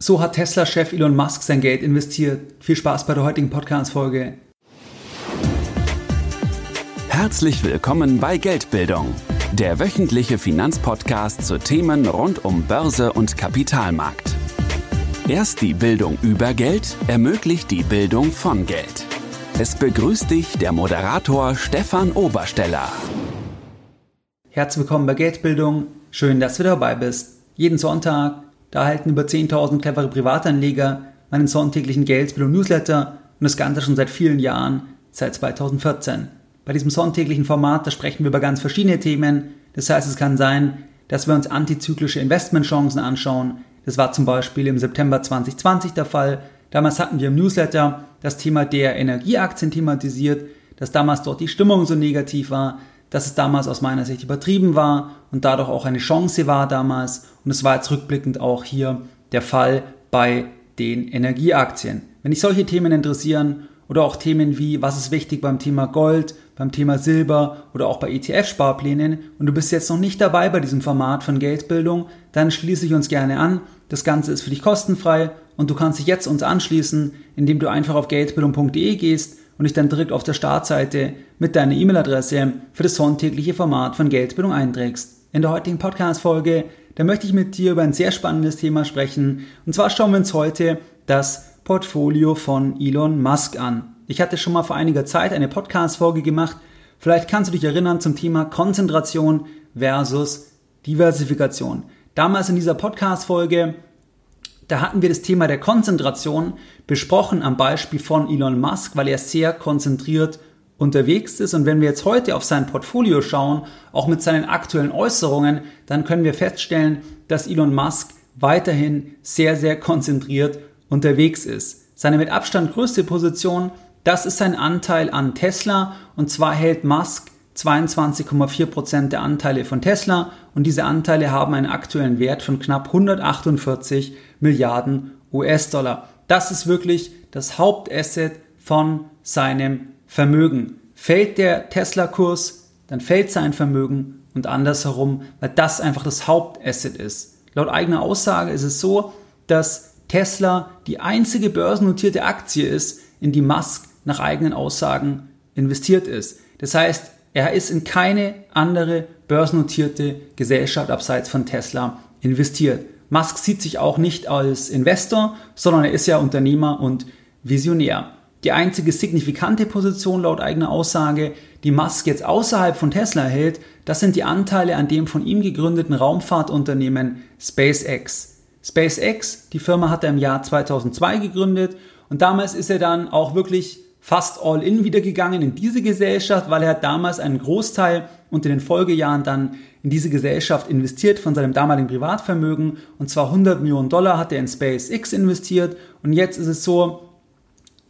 So hat Tesla-Chef Elon Musk sein Geld investiert. Viel Spaß bei der heutigen Podcast-Folge. Herzlich willkommen bei Geldbildung, der wöchentliche Finanzpodcast zu Themen rund um Börse und Kapitalmarkt. Erst die Bildung über Geld ermöglicht die Bildung von Geld. Es begrüßt dich der Moderator Stefan Obersteller. Herzlich willkommen bei Geldbildung. Schön, dass du dabei bist. Jeden Sonntag da erhalten über 10.000 clevere Privatanleger meinen sonntäglichen Geldbildung Newsletter und das Ganze schon seit vielen Jahren, seit 2014. Bei diesem sonntäglichen Format, da sprechen wir über ganz verschiedene Themen. Das heißt, es kann sein, dass wir uns antizyklische Investmentchancen anschauen. Das war zum Beispiel im September 2020 der Fall. Damals hatten wir im Newsletter das Thema der Energieaktien thematisiert, dass damals dort die Stimmung so negativ war dass es damals aus meiner Sicht übertrieben war und dadurch auch eine Chance war damals. Und es war jetzt rückblickend auch hier der Fall bei den Energieaktien. Wenn dich solche Themen interessieren oder auch Themen wie, was ist wichtig beim Thema Gold, beim Thema Silber oder auch bei ETF-Sparplänen und du bist jetzt noch nicht dabei bei diesem Format von Geldbildung, dann schließe ich uns gerne an. Das Ganze ist für dich kostenfrei und du kannst dich jetzt uns anschließen, indem du einfach auf geldbildung.de gehst und dich dann direkt auf der Startseite mit deiner E-Mail-Adresse für das sonntägliche Format von Geldbildung einträgst. In der heutigen Podcast-Folge, da möchte ich mit dir über ein sehr spannendes Thema sprechen. Und zwar schauen wir uns heute das Portfolio von Elon Musk an. Ich hatte schon mal vor einiger Zeit eine Podcast-Folge gemacht. Vielleicht kannst du dich erinnern zum Thema Konzentration versus Diversifikation. Damals in dieser Podcast-Folge da hatten wir das Thema der Konzentration besprochen am Beispiel von Elon Musk, weil er sehr konzentriert unterwegs ist. Und wenn wir jetzt heute auf sein Portfolio schauen, auch mit seinen aktuellen Äußerungen, dann können wir feststellen, dass Elon Musk weiterhin sehr, sehr konzentriert unterwegs ist. Seine mit Abstand größte Position, das ist sein Anteil an Tesla. Und zwar hält Musk 22,4% der Anteile von Tesla und diese Anteile haben einen aktuellen Wert von knapp 148 Milliarden US-Dollar. Das ist wirklich das Hauptasset von seinem Vermögen. Fällt der Tesla-Kurs, dann fällt sein Vermögen und andersherum, weil das einfach das Hauptasset ist. Laut eigener Aussage ist es so, dass Tesla die einzige börsennotierte Aktie ist, in die Musk nach eigenen Aussagen investiert ist. Das heißt, er ist in keine andere börsennotierte Gesellschaft abseits von Tesla investiert. Musk sieht sich auch nicht als Investor, sondern er ist ja Unternehmer und Visionär. Die einzige signifikante Position laut eigener Aussage, die Musk jetzt außerhalb von Tesla hält, das sind die Anteile an dem von ihm gegründeten Raumfahrtunternehmen SpaceX. SpaceX, die Firma hat er im Jahr 2002 gegründet und damals ist er dann auch wirklich fast all in wieder gegangen in diese Gesellschaft, weil er damals einen Großteil unter den Folgejahren dann in diese Gesellschaft investiert von seinem damaligen Privatvermögen und zwar 100 Millionen Dollar hat er in SpaceX investiert und jetzt ist es so,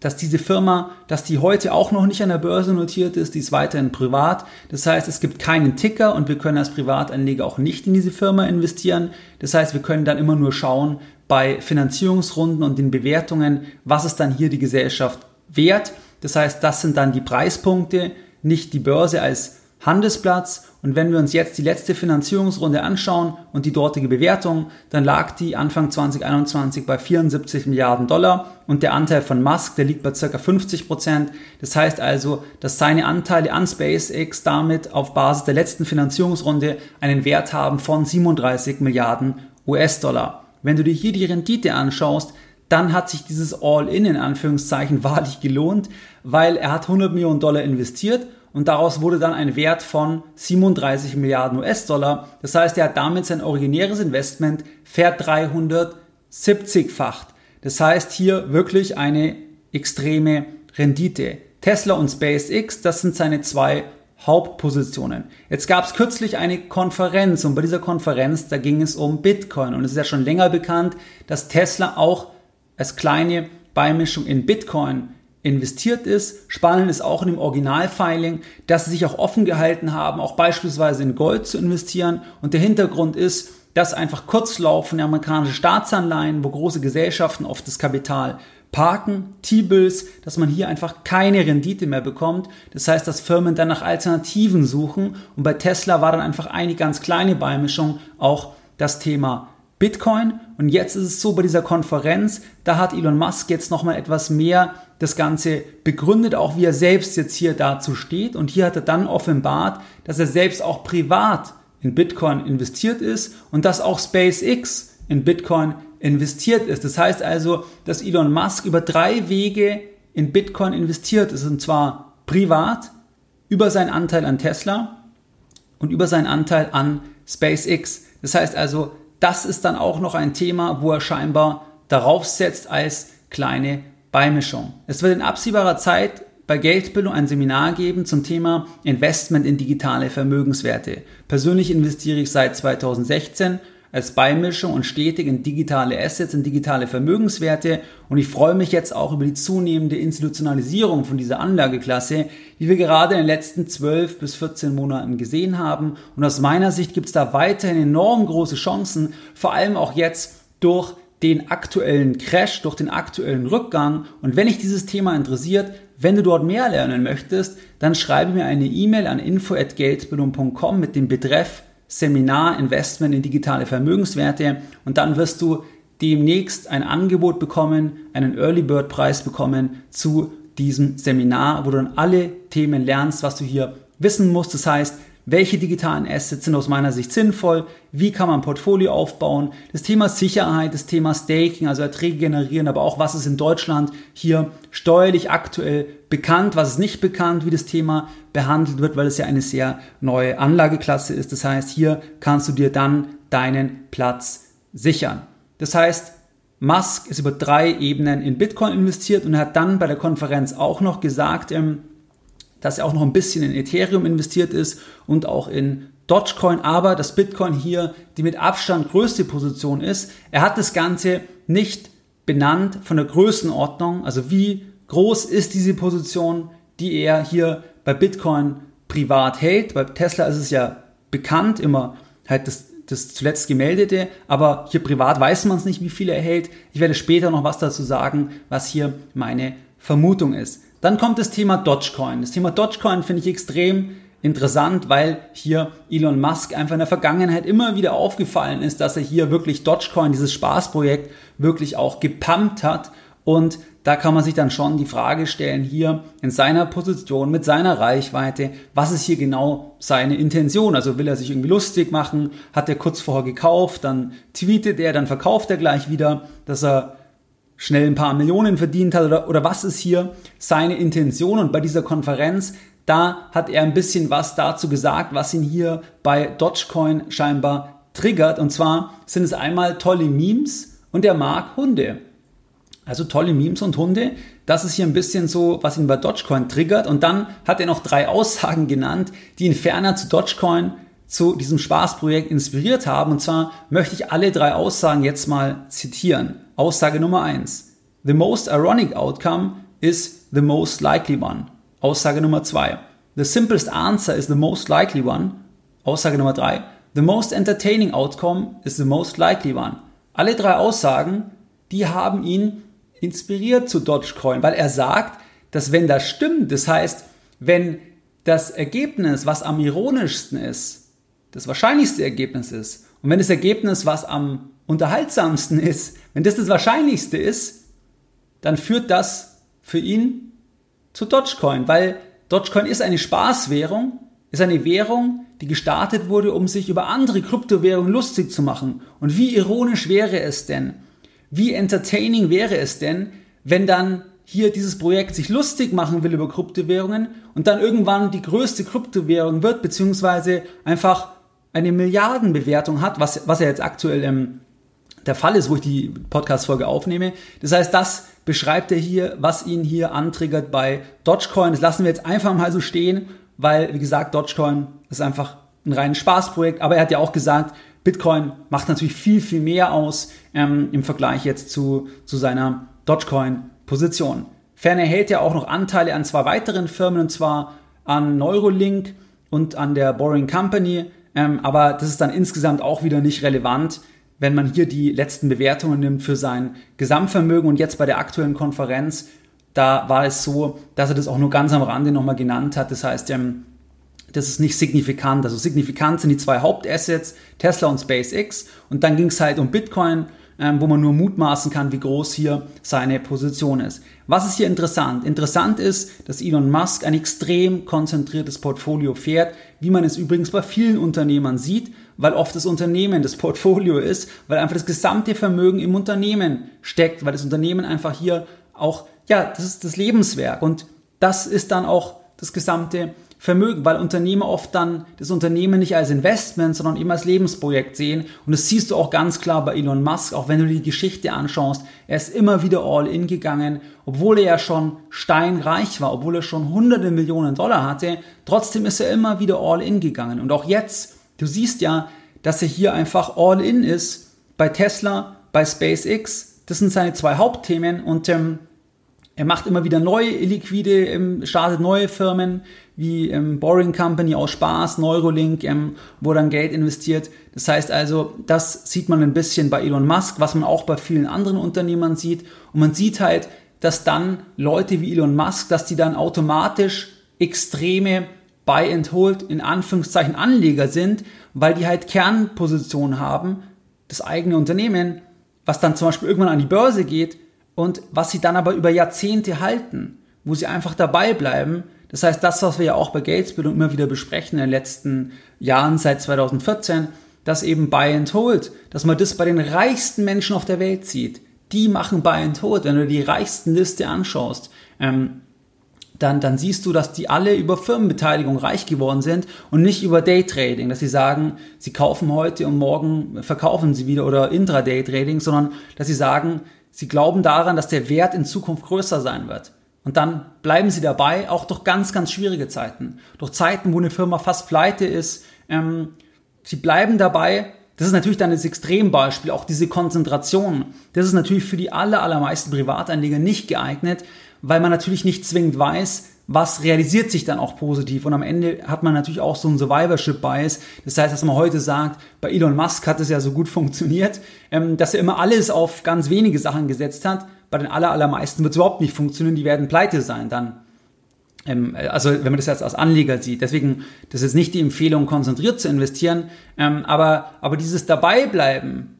dass diese Firma, dass die heute auch noch nicht an der Börse notiert ist, die ist weiterhin privat. Das heißt, es gibt keinen Ticker und wir können als Privatanleger auch nicht in diese Firma investieren. Das heißt, wir können dann immer nur schauen bei Finanzierungsrunden und den Bewertungen, was ist dann hier die Gesellschaft wert. Das heißt, das sind dann die Preispunkte, nicht die Börse als Handelsplatz. Und wenn wir uns jetzt die letzte Finanzierungsrunde anschauen und die dortige Bewertung, dann lag die Anfang 2021 bei 74 Milliarden Dollar und der Anteil von Musk, der liegt bei ca. 50 Prozent. Das heißt also, dass seine Anteile an SpaceX damit auf Basis der letzten Finanzierungsrunde einen Wert haben von 37 Milliarden US-Dollar. Wenn du dir hier die Rendite anschaust, dann hat sich dieses All-In in Anführungszeichen wahrlich gelohnt, weil er hat 100 Millionen Dollar investiert und daraus wurde dann ein Wert von 37 Milliarden US-Dollar. Das heißt, er hat damit sein originäres Investment ver 370-facht. Das heißt, hier wirklich eine extreme Rendite. Tesla und SpaceX, das sind seine zwei Hauptpositionen. Jetzt gab es kürzlich eine Konferenz und bei dieser Konferenz, da ging es um Bitcoin und es ist ja schon länger bekannt, dass Tesla auch als kleine Beimischung in Bitcoin investiert ist. Spannend ist auch in dem Originalfiling, dass sie sich auch offen gehalten haben, auch beispielsweise in Gold zu investieren. Und der Hintergrund ist, dass einfach kurzlaufende amerikanische Staatsanleihen, wo große Gesellschaften oft das Kapital parken, T-Bills, dass man hier einfach keine Rendite mehr bekommt. Das heißt, dass Firmen dann nach Alternativen suchen. Und bei Tesla war dann einfach eine ganz kleine Beimischung auch das Thema Bitcoin Und jetzt ist es so bei dieser Konferenz, da hat Elon Musk jetzt nochmal etwas mehr das Ganze begründet, auch wie er selbst jetzt hier dazu steht. Und hier hat er dann offenbart, dass er selbst auch privat in Bitcoin investiert ist und dass auch SpaceX in Bitcoin investiert ist. Das heißt also, dass Elon Musk über drei Wege in Bitcoin investiert ist. Und zwar privat, über seinen Anteil an Tesla und über seinen Anteil an SpaceX. Das heißt also, das ist dann auch noch ein Thema, wo er scheinbar darauf setzt als kleine Beimischung. Es wird in absehbarer Zeit bei Geldbildung ein Seminar geben zum Thema Investment in digitale Vermögenswerte. Persönlich investiere ich seit 2016 als Beimischung und stetig in digitale Assets, in digitale Vermögenswerte. Und ich freue mich jetzt auch über die zunehmende Institutionalisierung von dieser Anlageklasse, die wir gerade in den letzten 12 bis 14 Monaten gesehen haben. Und aus meiner Sicht gibt es da weiterhin enorm große Chancen, vor allem auch jetzt durch den aktuellen Crash, durch den aktuellen Rückgang. Und wenn dich dieses Thema interessiert, wenn du dort mehr lernen möchtest, dann schreibe mir eine E-Mail an info@geldbildung.com mit dem Betreff Seminar Investment in digitale Vermögenswerte und dann wirst du demnächst ein Angebot bekommen, einen Early Bird Preis bekommen zu diesem Seminar, wo du dann alle Themen lernst, was du hier wissen musst. Das heißt, welche digitalen Assets sind aus meiner Sicht sinnvoll, wie kann man ein Portfolio aufbauen, das Thema Sicherheit, das Thema Staking, also Erträge generieren, aber auch was ist in Deutschland hier steuerlich aktuell bekannt, was ist nicht bekannt, wie das Thema behandelt wird, weil es ja eine sehr neue Anlageklasse ist. Das heißt, hier kannst du dir dann deinen Platz sichern. Das heißt, Musk ist über drei Ebenen in Bitcoin investiert und hat dann bei der Konferenz auch noch gesagt, ähm, dass er auch noch ein bisschen in Ethereum investiert ist und auch in Dogecoin, aber dass Bitcoin hier die mit Abstand größte Position ist. Er hat das Ganze nicht benannt von der Größenordnung, also wie groß ist diese Position, die er hier bei Bitcoin privat hält. Bei Tesla ist es ja bekannt, immer halt das, das zuletzt gemeldete, aber hier privat weiß man es nicht, wie viel er hält. Ich werde später noch was dazu sagen, was hier meine Vermutung ist. Dann kommt das Thema Dogecoin. Das Thema Dogecoin finde ich extrem interessant, weil hier Elon Musk einfach in der Vergangenheit immer wieder aufgefallen ist, dass er hier wirklich Dogecoin, dieses Spaßprojekt, wirklich auch gepumpt hat. Und da kann man sich dann schon die Frage stellen, hier in seiner Position, mit seiner Reichweite, was ist hier genau seine Intention? Also will er sich irgendwie lustig machen? Hat er kurz vorher gekauft? Dann tweetet er, dann verkauft er gleich wieder, dass er schnell ein paar Millionen verdient hat oder, oder was ist hier seine Intention? Und bei dieser Konferenz, da hat er ein bisschen was dazu gesagt, was ihn hier bei Dogecoin scheinbar triggert. Und zwar sind es einmal tolle Memes und er mag Hunde. Also tolle Memes und Hunde. Das ist hier ein bisschen so, was ihn bei Dogecoin triggert. Und dann hat er noch drei Aussagen genannt, die ihn ferner zu Dogecoin zu diesem Spaßprojekt inspiriert haben. Und zwar möchte ich alle drei Aussagen jetzt mal zitieren. Aussage Nummer eins: The most ironic outcome is the most likely one. Aussage Nummer zwei: The simplest answer is the most likely one. Aussage Nummer drei: The most entertaining outcome is the most likely one. Alle drei Aussagen, die haben ihn inspiriert zu Dogecoin, weil er sagt, dass wenn das stimmt, das heißt, wenn das Ergebnis, was am ironischsten ist, das wahrscheinlichste Ergebnis ist. Und wenn das Ergebnis, was am unterhaltsamsten ist, wenn das das wahrscheinlichste ist, dann führt das für ihn zu Dogecoin, weil Dogecoin ist eine Spaßwährung, ist eine Währung, die gestartet wurde, um sich über andere Kryptowährungen lustig zu machen. Und wie ironisch wäre es denn, wie entertaining wäre es denn, wenn dann hier dieses Projekt sich lustig machen will über Kryptowährungen und dann irgendwann die größte Kryptowährung wird, beziehungsweise einfach eine Milliardenbewertung hat, was, was ja jetzt aktuell ähm, der Fall ist, wo ich die Podcast-Folge aufnehme. Das heißt, das beschreibt er hier, was ihn hier antriggert bei Dogecoin. Das lassen wir jetzt einfach mal so stehen, weil, wie gesagt, Dogecoin ist einfach ein reines Spaßprojekt. Aber er hat ja auch gesagt, Bitcoin macht natürlich viel, viel mehr aus ähm, im Vergleich jetzt zu, zu seiner Dogecoin-Position. Ferner hält er auch noch Anteile an zwei weiteren Firmen, und zwar an Neurolink und an der Boring Company. Ähm, aber das ist dann insgesamt auch wieder nicht relevant, wenn man hier die letzten Bewertungen nimmt für sein Gesamtvermögen. Und jetzt bei der aktuellen Konferenz, da war es so, dass er das auch nur ganz am Rande nochmal genannt hat. Das heißt, ähm, das ist nicht signifikant. Also signifikant sind die zwei Hauptassets, Tesla und SpaceX. Und dann ging es halt um Bitcoin wo man nur mutmaßen kann, wie groß hier seine Position ist. Was ist hier interessant? Interessant ist, dass Elon Musk ein extrem konzentriertes Portfolio fährt, wie man es übrigens bei vielen Unternehmern sieht, weil oft das Unternehmen das Portfolio ist, weil einfach das gesamte Vermögen im Unternehmen steckt, weil das Unternehmen einfach hier auch, ja, das ist das Lebenswerk und das ist dann auch das gesamte Vermögen, weil Unternehmer oft dann das Unternehmen nicht als Investment, sondern eben als Lebensprojekt sehen. Und das siehst du auch ganz klar bei Elon Musk, auch wenn du die Geschichte anschaust. Er ist immer wieder all in gegangen, obwohl er ja schon steinreich war, obwohl er schon hunderte Millionen Dollar hatte. Trotzdem ist er immer wieder all in gegangen. Und auch jetzt, du siehst ja, dass er hier einfach all in ist bei Tesla, bei SpaceX. Das sind seine zwei Hauptthemen und ähm, er macht immer wieder neue Liquide, ähm, startet neue Firmen wie ähm, Boring Company aus Spaß, Neurolink, ähm, wo dann Geld investiert. Das heißt also, das sieht man ein bisschen bei Elon Musk, was man auch bei vielen anderen Unternehmern sieht. Und man sieht halt, dass dann Leute wie Elon Musk, dass die dann automatisch extreme Buy and Hold in Anführungszeichen Anleger sind, weil die halt Kernpositionen haben, das eigene Unternehmen, was dann zum Beispiel irgendwann an die Börse geht, und was sie dann aber über Jahrzehnte halten, wo sie einfach dabei bleiben. Das heißt, das, was wir ja auch bei Geldbildung immer wieder besprechen in den letzten Jahren seit 2014, dass eben Buy and Hold, dass man das bei den reichsten Menschen auf der Welt sieht. Die machen Buy and Hold. Wenn du die reichsten Liste anschaust, ähm, dann, dann siehst du, dass die alle über Firmenbeteiligung reich geworden sind und nicht über Daytrading, dass sie sagen, sie kaufen heute und morgen verkaufen sie wieder oder Intraday-Trading, sondern dass sie sagen, Sie glauben daran, dass der Wert in Zukunft größer sein wird. Und dann bleiben sie dabei, auch durch ganz, ganz schwierige Zeiten. Durch Zeiten, wo eine Firma fast pleite ist. Ähm, sie bleiben dabei. Das ist natürlich dann das Extrembeispiel, auch diese Konzentration. Das ist natürlich für die aller, allermeisten Privatanleger nicht geeignet, weil man natürlich nicht zwingend weiß, was realisiert sich dann auch positiv. Und am Ende hat man natürlich auch so einen Survivorship-Bias. Das heißt, dass man heute sagt, bei Elon Musk hat es ja so gut funktioniert, ähm, dass er immer alles auf ganz wenige Sachen gesetzt hat. Bei den aller, allermeisten wird es überhaupt nicht funktionieren, die werden pleite sein dann. Ähm, also wenn man das jetzt als Anleger sieht. Deswegen, das ist nicht die Empfehlung, konzentriert zu investieren, ähm, aber, aber dieses Dabeibleiben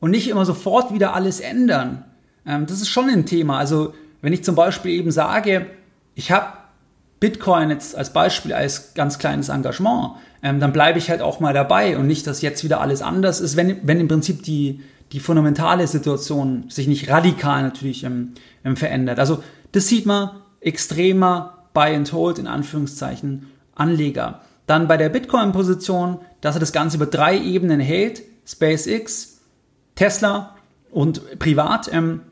und nicht immer sofort wieder alles ändern, ähm, das ist schon ein Thema. Also wenn ich zum Beispiel eben sage, ich habe Bitcoin jetzt als Beispiel, als ganz kleines Engagement, ähm, dann bleibe ich halt auch mal dabei und nicht, dass jetzt wieder alles anders ist, wenn, wenn im Prinzip die, die fundamentale Situation sich nicht radikal natürlich ähm, ähm, verändert. Also das sieht man extremer Buy and Hold in Anführungszeichen Anleger. Dann bei der Bitcoin-Position, dass er das Ganze über drei Ebenen hält, SpaceX, Tesla und privat, ähm,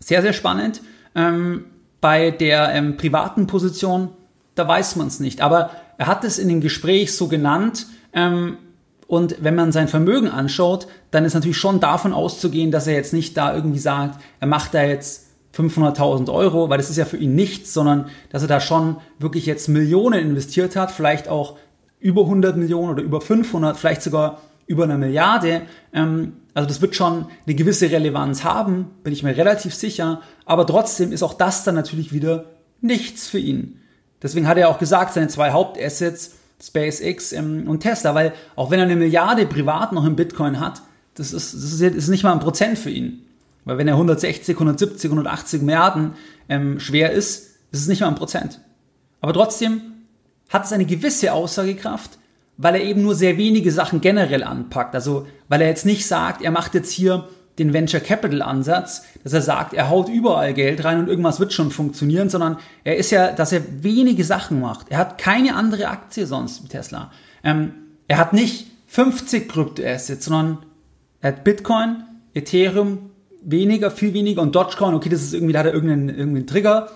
sehr, sehr spannend. Ähm, bei der ähm, privaten Position, da weiß man es nicht. Aber er hat es in dem Gespräch so genannt. Ähm, und wenn man sein Vermögen anschaut, dann ist natürlich schon davon auszugehen, dass er jetzt nicht da irgendwie sagt, er macht da jetzt 500.000 Euro, weil das ist ja für ihn nichts, sondern dass er da schon wirklich jetzt Millionen investiert hat, vielleicht auch über 100 Millionen oder über 500, vielleicht sogar über eine Milliarde. Ähm, also das wird schon eine gewisse Relevanz haben, bin ich mir relativ sicher. Aber trotzdem ist auch das dann natürlich wieder nichts für ihn. Deswegen hat er auch gesagt, seine zwei Hauptassets, SpaceX ähm, und Tesla, weil auch wenn er eine Milliarde privat noch im Bitcoin hat, das ist, das ist, ist nicht mal ein Prozent für ihn. Weil wenn er 160, 170, 180 Milliarden ähm, schwer ist, ist es nicht mal ein Prozent. Aber trotzdem hat es eine gewisse Aussagekraft, weil er eben nur sehr wenige Sachen generell anpackt. Also weil er jetzt nicht sagt, er macht jetzt hier den Venture Capital Ansatz, dass er sagt, er haut überall Geld rein und irgendwas wird schon funktionieren, sondern er ist ja, dass er wenige Sachen macht. Er hat keine andere Aktie sonst mit Tesla. Ähm, er hat nicht 50 Kryptoassets, sondern er hat Bitcoin, Ethereum, weniger, viel weniger und Dogecoin, okay, das ist irgendwie, da hat er irgendeinen, irgendeinen Trigger,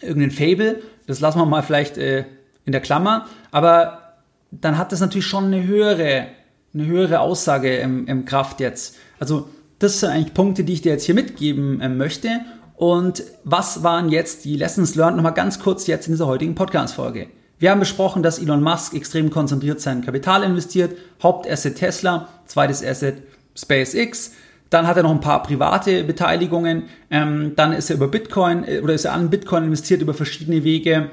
irgendeinen Fable, das lassen wir mal vielleicht äh, in der Klammer, aber dann hat das natürlich schon eine höhere, eine höhere Aussage im, im Kraft jetzt. Also das sind eigentlich Punkte, die ich dir jetzt hier mitgeben äh, möchte. Und was waren jetzt die Lessons learned? Nochmal ganz kurz jetzt in dieser heutigen Podcast-Folge. Wir haben besprochen, dass Elon Musk extrem konzentriert sein Kapital investiert. Hauptasset Tesla, zweites Asset SpaceX. Dann hat er noch ein paar private Beteiligungen. Ähm, dann ist er über Bitcoin äh, oder ist er an Bitcoin investiert über verschiedene Wege.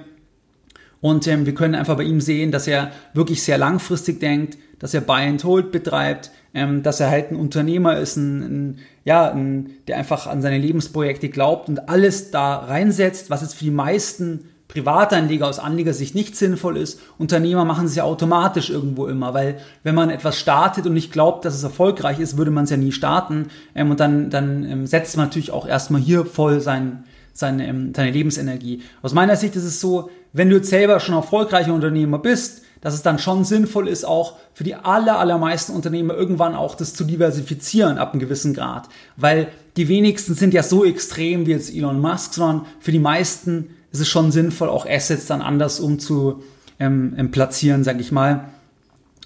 Und ähm, wir können einfach bei ihm sehen, dass er wirklich sehr langfristig denkt, dass er Buy and Hold betreibt, ähm, dass er halt ein Unternehmer ist, ein, ein ja, ein, der einfach an seine Lebensprojekte glaubt und alles da reinsetzt, was jetzt für die meisten Privatanleger aus Anlegersicht nicht sinnvoll ist. Unternehmer machen es ja automatisch irgendwo immer, weil wenn man etwas startet und nicht glaubt, dass es erfolgreich ist, würde man es ja nie starten. Ähm, und dann, dann ähm, setzt man natürlich auch erstmal hier voll sein, seine, ähm, seine Lebensenergie. Aus meiner Sicht ist es so, wenn du jetzt selber schon erfolgreicher Unternehmer bist, dass es dann schon sinnvoll ist, auch für die aller, allermeisten Unternehmer irgendwann auch das zu diversifizieren ab einem gewissen Grad. Weil die wenigsten sind ja so extrem wie jetzt Elon Musk, sondern für die meisten ist es schon sinnvoll, auch Assets dann anders um zu ähm, ähm platzieren, sage ich mal,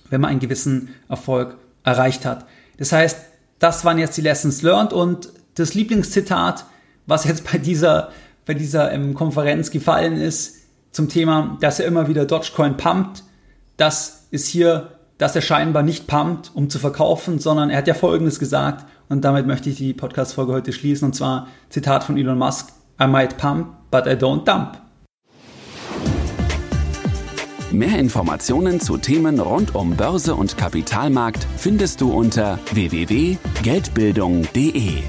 wenn man einen gewissen Erfolg erreicht hat. Das heißt, das waren jetzt die Lessons learned und das Lieblingszitat, was jetzt bei dieser, bei dieser ähm, Konferenz gefallen ist, zum Thema, dass er immer wieder Dogecoin pumpt, das ist hier, dass er scheinbar nicht pumpt, um zu verkaufen, sondern er hat ja Folgendes gesagt und damit möchte ich die Podcast-Folge heute schließen und zwar Zitat von Elon Musk, I might pump, but I don't dump. Mehr Informationen zu Themen rund um Börse und Kapitalmarkt findest du unter www.geldbildung.de.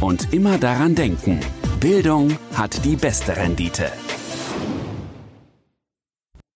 Und immer daran denken, Bildung hat die beste Rendite.